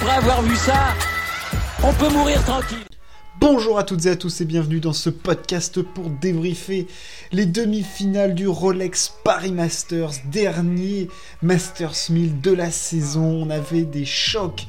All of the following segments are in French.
après avoir vu ça, on peut mourir tranquille. Bonjour à toutes et à tous et bienvenue dans ce podcast pour débriefer les demi-finales du Rolex Paris Masters, dernier Masters 1000 de la saison. On avait des chocs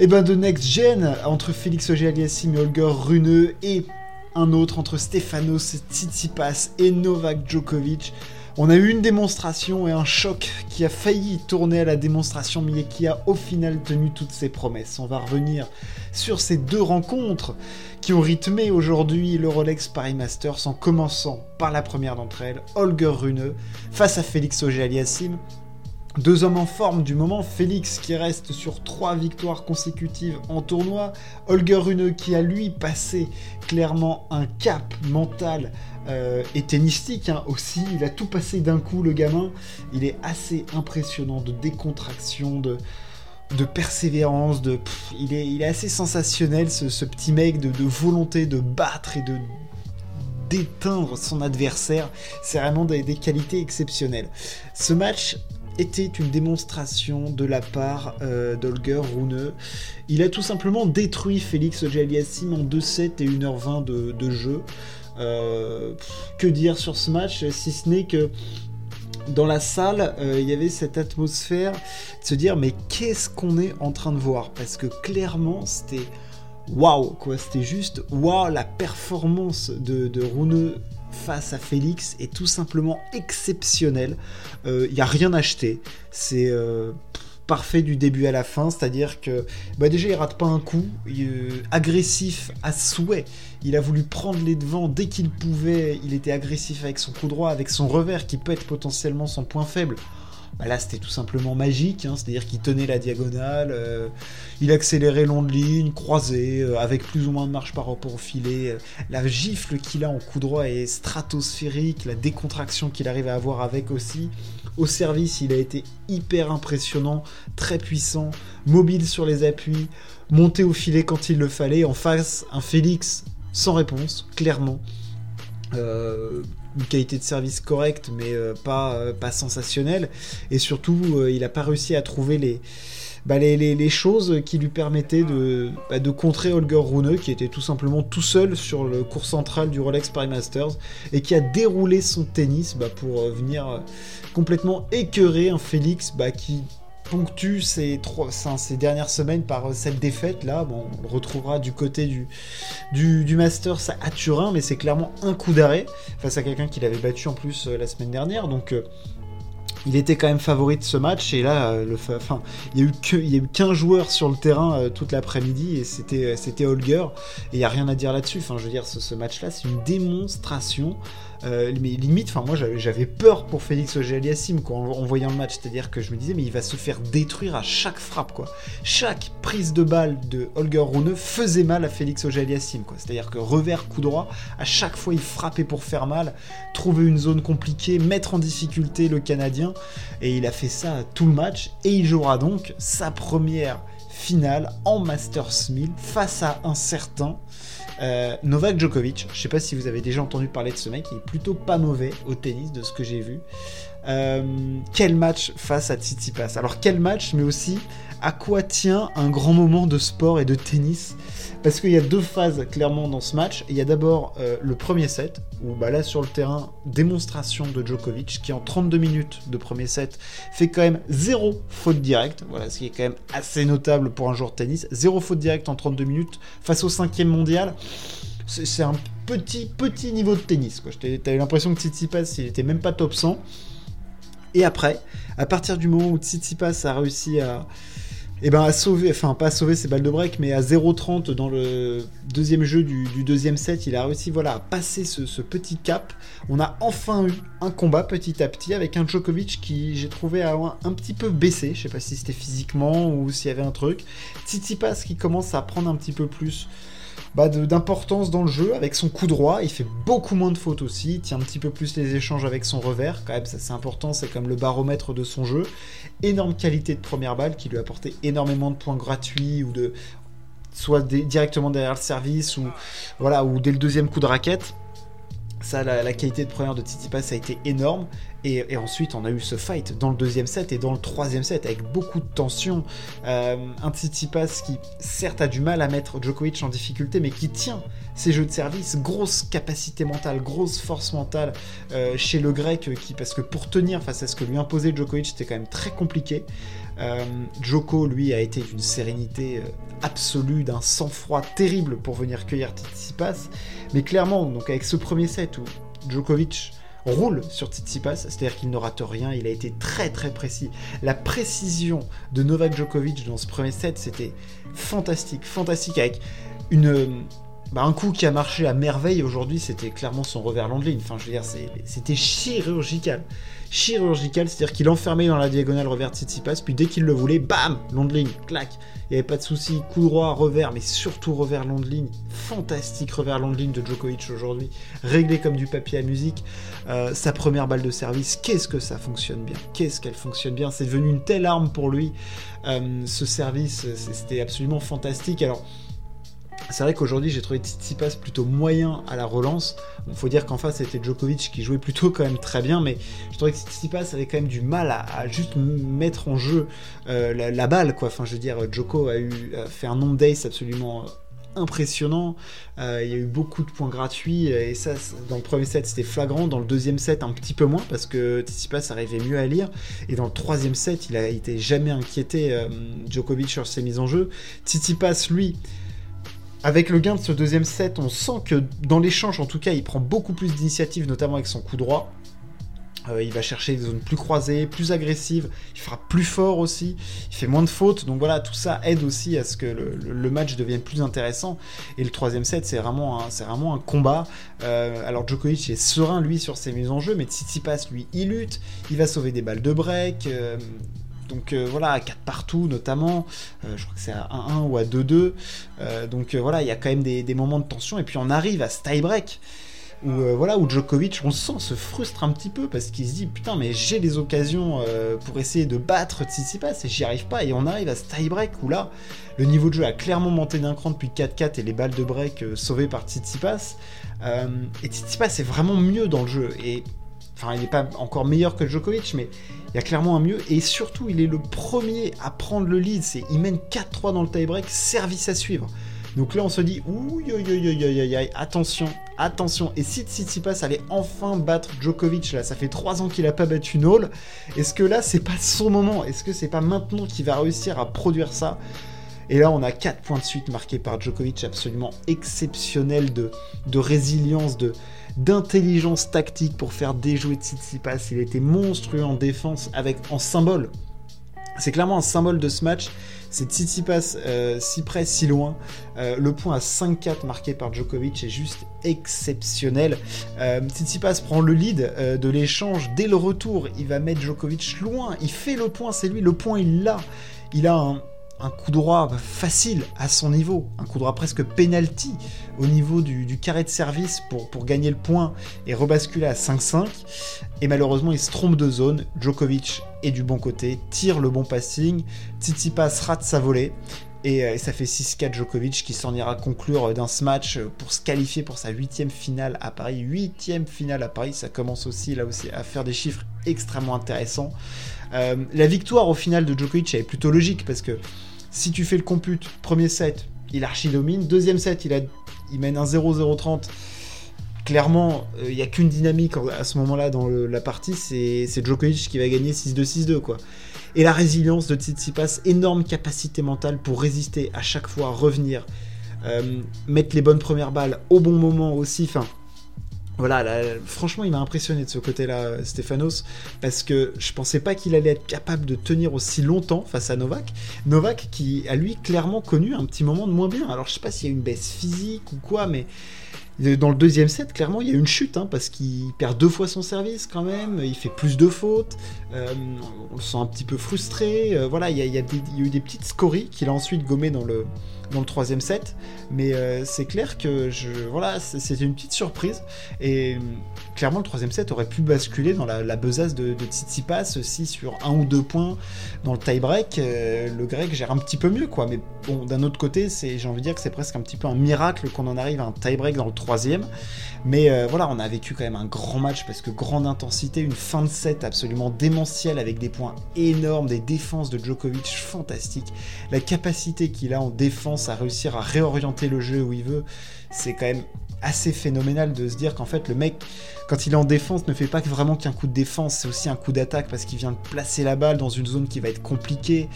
eh ben, de next gen entre Félix Auger-Aliassime Holger Runeux et un autre entre Stefanos Tsitsipas et Novak Djokovic. On a eu une démonstration et un choc qui a failli tourner à la démonstration, mais qui a au final tenu toutes ses promesses. On va revenir sur ces deux rencontres qui ont rythmé aujourd'hui le Rolex Paris Masters en commençant par la première d'entre elles, Holger Rune face à Félix Auger-Aliassime. Deux hommes en forme du moment, Félix qui reste sur trois victoires consécutives en tournoi, Holger Rune qui a lui passé clairement un cap mental euh, hein, aussi, il a tout passé d'un coup le gamin, il est assez impressionnant de décontraction, de, persévérance, de, il, est, assez sensationnel ce, petit mec de, volonté de battre et de d'éteindre son adversaire, c'est vraiment des, qualités exceptionnelles. Ce match était une démonstration de la part euh, d'Olger Rune. Il a tout simplement détruit Félix Ojaliassim en 2-7 et 1h20 de, jeu. Euh, que dire sur ce match si ce n'est que dans la salle, euh, il y avait cette atmosphère de se dire mais qu'est-ce qu'on est en train de voir? Parce que clairement, c'était waouh quoi, c'était juste waouh la performance de, de face à Félix est tout simplement exceptionnel. Il euh, n'y a rien acheté. C'est parfait du début à la fin, c'est-à-dire que bah déjà il rate pas un coup, euh, agressif à souhait. Il a voulu prendre les devants dès qu'il pouvait. Il était agressif avec son coup droit, avec son revers qui peut être potentiellement son point faible. Bah là c'était tout simplement magique, hein. c'est-à-dire qu'il tenait la diagonale, euh, il accélérait long de ligne, croisé, euh, avec plus ou moins de marche par rapport au filet. Euh, la gifle qu'il a en coup droit est stratosphérique, la décontraction qu'il arrive à avoir avec aussi. Au service, il a été hyper impressionnant, très puissant, mobile sur les appuis, monté au filet quand il le fallait. En face, un Félix sans réponse, clairement une qualité de service correcte, mais euh, pas, euh, pas sensationnelle. Et surtout, euh, il n'a pas réussi à trouver bah, les, les, choses qui lui permettaient de, bah, de contrer Holger Rune, qui était tout simplement tout seul sur le cours central du Rolex Paris Masters, et qui a déroulé son tennis bah, pour venir complètement écœurer un Félix qui ponctue ces, trois, ces dernières semaines par euh, cette défaite là. On le retrouvera du côté du, du, Masters à Turin, mais c'est clairement un coup d'arrêt face à quelqu'un qui l'avait battu en plus euh, la semaine dernière. Donc euh, il était quand même favori de ce match et là le il y a eu que il y a eu qu'un joueur sur le terrain toute l'après-midi et c'était Holger et il y a rien à dire là-dessus enfin je veux ce, match là c'est une démonstration mais limite, enfin moi j'avais peur pour Félix Auger-Aliassime en, voyant le match, c'est-à-dire que je me disais mais il va se faire détruire à chaque frappe quoi. Chaque prise de balle de Holger Rune faisait mal à Félix Auger-Aliassime quoi. C'est-à-dire que revers coup droit, à chaque fois il frappait pour faire mal, trouver une zone compliquée, mettre en difficulté le Canadien et il a fait ça tout le match et il jouera donc sa première finale en Masters 1000 face à un certain euh, Novak Djokovic, je sais pas si vous avez déjà entendu parler de ce mec, il est plutôt pas mauvais au tennis de ce que j'ai vu. Euh, quel match face à Tsitsipas Alors quel match, mais aussi à quoi tient un grand moment de sport et de tennis Parce qu'il y a deux phases clairement dans ce match. Il y a d'abord euh, le premier set, où bah, là sur le terrain, démonstration de Djokovic, qui en 32 minutes de premier set fait quand même zéro faute directe. Voilà, ce qui est quand même assez notable pour un joueur de tennis. Zéro faute directe en 32 minutes face au cinquième mondial. C'est un petit, petit niveau de tennis. T'avais l'impression que Tsitsipas, il était même pas top 100. Et après, à partir du moment où Tsitsipas a réussi à, et eh ben à sauver, enfin pas à sauver ses balles de break, mais à 0,30 dans le deuxième jeu du, deuxième set, il a réussi voilà, à passer ce, petit cap. On a enfin eu un combat petit à petit avec un Djokovic qui j'ai trouvé un, un, petit peu baissé. Je sais pas si c'était physiquement ou s'il y avait un truc. Tsitsipas qui commence à prendre un petit peu plus bah, d'importance dans le jeu avec son coup droit. Il fait beaucoup moins de fautes aussi. Il tient un petit peu plus les échanges avec son revers. Quand même, ça c'est important. C'est comme le baromètre de son jeu. Énorme qualité de première balle qui lui a apporté énormément de points gratuits ou de soit directement derrière le service ou voilà ou dès le deuxième coup de raquette ça, la, qualité de première de Tsitsipas a été énorme. Et, ensuite, on a eu ce fight dans le deuxième set et dans le troisième set avec beaucoup de tension. Euh, un Tsitsipas qui, certes, a du mal à mettre Djokovic en difficulté, mais qui tient ses jeux de service. Grosse capacité mentale, grosse force mentale euh, chez le grec, qui, parce que pour tenir face à ce que lui imposait Djokovic, c'était quand même très compliqué. Euh, Djoko, lui, a été d'une sérénité absolue, d'un sang-froid terrible pour venir cueillir Tsitsipas. Mais clairement, donc avec ce premier set où Djokovic roule sur Tsitsipas, c'est-à-dire qu'il ne rate rien, il a été très très précis. La précision de Novak Djokovic dans ce premier set, c'était fantastique, fantastique avec une bah, un coup qui a marché à merveille aujourd'hui, c'était clairement son revers long ligne. Enfin, je veux dire, c'était chirurgical chirurgical, c'est-à-dire qu'il enfermait dans la diagonale revers de Tsitsipas, puis dès qu'il le voulait, bam, long ligne, clac. Il n'y avait pas de souci, coup droit, revers, mais surtout revers long. Fantastique revers long de ligne de Djokovic aujourd'hui, réglé comme du papier à musique. Euh, sa première balle de service, qu'est-ce que ça fonctionne bien? Qu'est-ce qu'elle fonctionne bien? C'est devenu une telle arme pour lui. Euh, ce service, c'était absolument fantastique. Alors, c'est vrai qu'aujourd'hui j'ai trouvé Tsitsipas plutôt moyen à la relance. Il faut dire qu'en face c'était Djokovic qui jouait plutôt quand même très bien, mais je trouvais que Tsitsipas avait quand même du mal à, juste mettre en jeu euh, la, balle, quoi. Enfin, je veux dire, Djoko a, eu, fait un nombre d'ace absolument euh, impressionnant. Euh, il y a eu beaucoup de points gratuits et ça, dans le premier set, c'était flagrant. Dans le deuxième set, un petit peu moins parce que Tsitsipas arrivait mieux à lire. Et dans le troisième set, il a été jamais inquiété Djokovic sur ses mises en jeu. Tsitsipas, lui, avec le gain de ce deuxième set, on sent que dans l'échange, en tout cas, il prend beaucoup plus d'initiative, notamment avec son coup droit. Euh, il va chercher des zones plus croisées, plus agressives, il fera plus fort aussi, il fait moins de fautes, donc voilà, tout ça aide aussi à ce que le, match devienne plus intéressant. Et le troisième set, c'est vraiment, un, vraiment un combat. Euh, alors Djokovic est serein, lui, sur ses mises en jeu, mais Tsitsipas, lui, il lutte, il va sauver des balles de break. Euh, donc euh, voilà, à 4 partout notamment, euh, je crois que c'est à 1-1 ou à 2-2. Euh, donc voilà, il y a quand même des, moments de tension. Et puis on arrive à ce tie-break où, voilà, où Djokovic, on sent, se frustre un petit peu parce qu'il se dit putain, mais j'ai les occasions pour essayer de battre Tsitsipas et j'y arrive pas. Et on arrive à ce tie-break où là, le niveau de jeu a clairement monté d'un cran depuis 4-4 et les balles de break sauvées par Tsitsipas. et Tsitsipas est vraiment mieux dans le jeu. Et Enfin, il n'est pas encore meilleur que Djokovic, mais il y a clairement un mieux. Et surtout, il est le premier à prendre le lead. C'est, il mène 4-3 dans le tie-break, service à suivre. Donc là, on se dit, ouh, attention, attention. Et si Tsitsipas allait enfin battre Djokovic, là, ça fait 3 ans qu'il n'a pas battu Nole. Est-ce que là, c'est pas son moment? Est-ce que c'est pas maintenant qu'il va réussir à produire ça? Et là, on a 4 points de suite marqués par Djokovic, absolument exceptionnel de, de résilience, de, d'intelligence tactique pour faire déjouer Tsitsipas. Il était monstrueux en défense avec en symbole. C'est clairement un symbole de ce match. C'est Tsitsipas euh, si près, si loin. Euh, le point à 5-4 marqué par Djokovic est juste exceptionnel. Euh, Tsitsipas prend le lead de l'échange dès le retour. Il va mettre Djokovic loin. Il fait le point, c'est lui. Le point, il l'a. Il a un, un coup droit facile à son niveau, un coup droit presque penalty au niveau du, carré de service pour, gagner le point et rebasculer à 5-5. Et malheureusement, il se trompe de zone. Djokovic est du bon côté, tire le bon passing. Tsitsipas rate sa volée. Et, euh, ça fait 6-4 Djokovic qui s'en ira conclure dans ce match pour se qualifier pour sa huitième finale à Paris. Huitième finale à Paris, ça commence aussi là aussi à faire des chiffres extrêmement intéressants. Euh, la victoire au final de Djokovic est plutôt logique parce que si tu fais le compute, premier set, il archi-domine. Deuxième set, il, mène un 0-0-30. Clairement, euh, il n'y a qu'une dynamique à ce moment-là dans la partie, c'est Djokovic qui va gagner 6-2-6-2. quoi. Et la résilience de Tsitsipas, énorme capacité mentale pour résister à chaque fois, revenir, euh, mettre les bonnes premières balles au bon moment aussi. Voilà, franchement, il m'a impressionné de ce côté-là, Stéphanos, parce que je pensais pas qu'il allait être capable de tenir aussi longtemps face à Novak. Novak qui a lui clairement connu un petit moment de moins bien. Alors je sais pas s'il y a une baisse physique ou quoi, mais dans le deuxième set, clairement, il y a une chute, hein, parce qu'il perd deux fois son service quand même, il fait plus de fautes, euh, on le sent un petit peu frustré. Euh, voilà, il y, a, eu des petites scories qu'il a ensuite gommées dans le, dans le troisième set. Mais euh, c'est clair que je, voilà, une petite surprise. Et clairement, le troisième set aurait pu basculer dans la, besace de, de Tsitsipas si sur un ou deux points dans le tie-break, le grec gère un petit peu mieux, quoi. Mais bon, d'un autre côté, c'est, j'ai envie de dire que c'est presque un petit peu un miracle qu'on en arrive à un tie-break dans le troisième. Mais euh, voilà, on a vécu quand même un grand match parce que grande intensité, une fin de set absolument démentielle avec des points énormes, des défenses de Djokovic fantastiques. La capacité qu'il a en défense à réussir à réorienter le jeu où il veut, c'est quand même assez phénoménal de se dire qu'en fait le mec quand il est en défense ne fait pas vraiment qu'un coup de défense, c'est aussi un coup d'attaque parce qu'il vient de placer la balle dans une zone qui va être compliquée.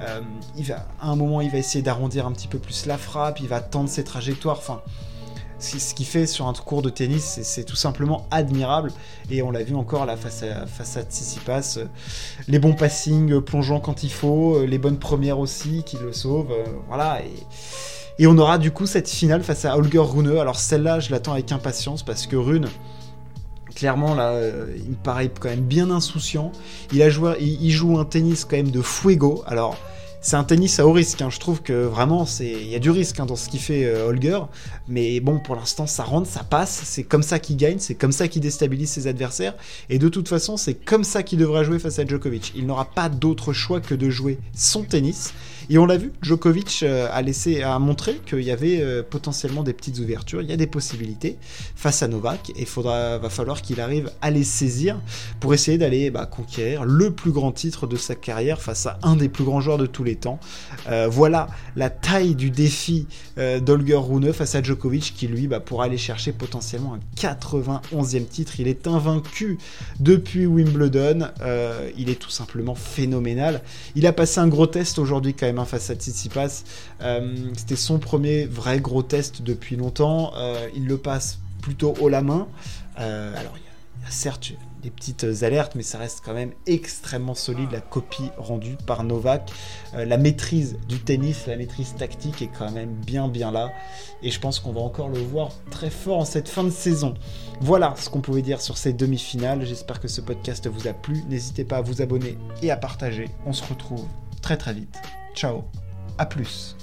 Euh, il va, à un moment il va essayer d'arrondir un petit peu plus la frappe, il va tendre ses trajectoires, enfin ce qu'il fait sur un cours de tennis, c'est tout simplement admirable. Et on l'a vu encore là face à, face à Tsitsipas. Euh, les bons passings, euh, plongeant quand il faut, les bonnes premières aussi qui le sauvent. voilà. Et, et on aura du coup cette finale face à Holger Rune. Alors celle-là, je l'attends avec impatience parce que Rune, clairement là, euh, il me paraît quand même bien insouciant. Il joue un tennis quand même de fuego. Alors c'est un tennis à haut risque. Hein. Je trouve que vraiment, il y a du risque hein, dans ce qu'il fait euh, Holger. Mais bon, pour l'instant, ça rentre, ça passe. C'est comme ça qu'il gagne, c'est comme ça qu'il déstabilise ses adversaires. Et de toute façon, c'est comme ça qu'il devra jouer face à Djokovic. Il n'aura pas d'autre choix que de jouer son tennis et on l'a vu, Djokovic euh, a laissé, a montré qu'il y avait euh, potentiellement des petites ouvertures, il y a des possibilités face à Novak, et il va falloir qu'il arrive à les saisir pour essayer d'aller bah, conquérir le plus grand titre de sa carrière face à un des plus grands joueurs de tous les temps. Euh, voilà la taille du défi d'Olger Rune face à Djokovic qui lui bah, pourra aller chercher potentiellement un 91e titre. Il est invaincu depuis Wimbledon, il est tout simplement phénoménal. Il a passé un gros test aujourd'hui quand même face à Tsitsipas. Euh, c'était son premier vrai gros test depuis longtemps. Euh, il le passe plutôt haut la main. Euh, alors, il y, a certes des petites alertes, mais ça reste quand même extrêmement solide la copie rendue par Novak. la maîtrise du tennis, la maîtrise tactique est quand même bien bien là. Et je pense qu'on va encore le voir très fort en cette fin de saison. Voilà ce qu'on pouvait dire sur ces demi-finales. J'espère que ce podcast vous a plu. N'hésitez pas à vous abonner et à partager. On se retrouve très très vite. Ciao, à plus.